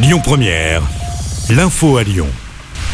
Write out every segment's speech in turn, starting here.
Lyon Première, l'info à Lyon.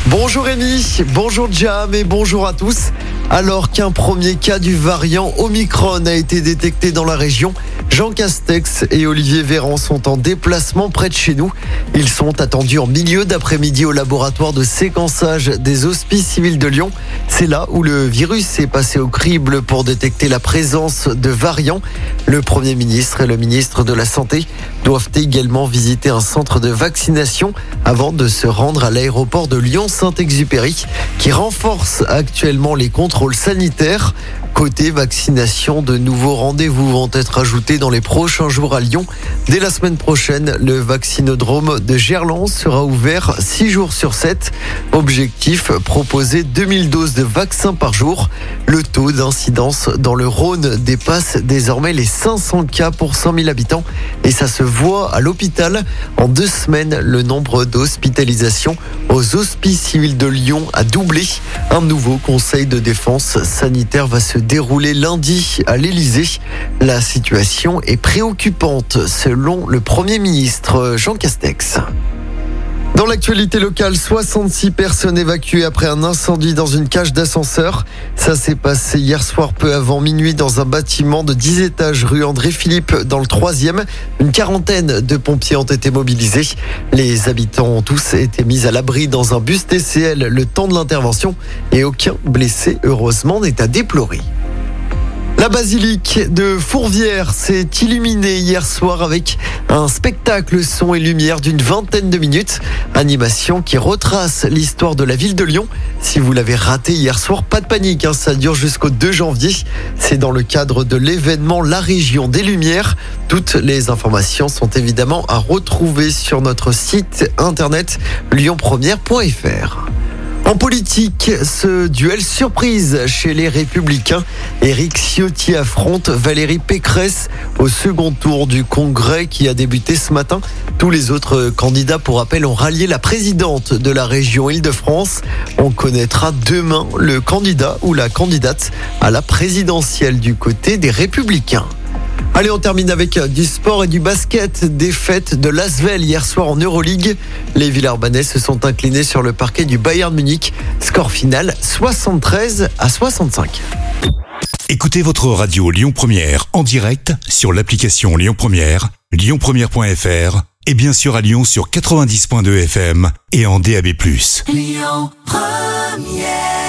Bonjour Rémi, bonjour Jam et bonjour à tous. Alors qu'un premier cas du variant Omicron a été détecté dans la région, Jean Castex et Olivier Véran sont en déplacement près de chez nous. Ils sont attendus en milieu d'après-midi au laboratoire de séquençage des hospices civils de Lyon. C'est là où le virus est passé au crible pour détecter la présence de variants. Le Premier ministre et le ministre de la Santé doivent également visiter un centre de vaccination avant de se rendre à l'aéroport de Lyon-Saint-Exupéry qui renforce actuellement les contrôles sanitaires. Côté vaccination, de nouveaux rendez-vous vont être ajoutés dans les prochains jours à Lyon. Dès la semaine prochaine, le vaccinodrome de Gerland sera ouvert 6 jours sur 7. Objectif, proposer 2000 doses de vaccins par jour. Le taux d'incidence dans le Rhône dépasse désormais les 500 cas pour 100 000 habitants et ça se voit à l'hôpital. En deux semaines, le nombre d'hospitalisations aux hospices civils de Lyon a doublé. Un nouveau conseil de défense sanitaire va se dérouler lundi à l'Elysée. La situation est préoccupante selon le Premier ministre Jean Castex. Dans l'actualité locale, 66 personnes évacuées après un incendie dans une cage d'ascenseur. Ça s'est passé hier soir peu avant minuit dans un bâtiment de 10 étages rue André Philippe dans le 3e. Une quarantaine de pompiers ont été mobilisés. Les habitants ont tous été mis à l'abri dans un bus TCL le temps de l'intervention et aucun blessé heureusement n'est à déplorer. La basilique de Fourvière s'est illuminée hier soir avec un spectacle son et lumière d'une vingtaine de minutes. Animation qui retrace l'histoire de la ville de Lyon. Si vous l'avez raté hier soir, pas de panique, hein, ça dure jusqu'au 2 janvier. C'est dans le cadre de l'événement La Région des Lumières. Toutes les informations sont évidemment à retrouver sur notre site internet lyonpremière.fr. En politique, ce duel surprise chez les Républicains. Éric Ciotti affronte Valérie Pécresse au second tour du congrès qui a débuté ce matin. Tous les autres candidats, pour rappel, ont rallié la présidente de la région Île-de-France. On connaîtra demain le candidat ou la candidate à la présidentielle du côté des Républicains. Allez, on termine avec du sport et du basket. Défaite de Lasvel hier soir en Euroleague. Les Villarbanais se sont inclinés sur le parquet du Bayern Munich. Score final 73 à 65. Écoutez votre radio Lyon Première en direct sur l'application Lyon Première, lyonpremière.fr et bien sûr à Lyon sur 90.2 FM et en DAB+. Lyon Première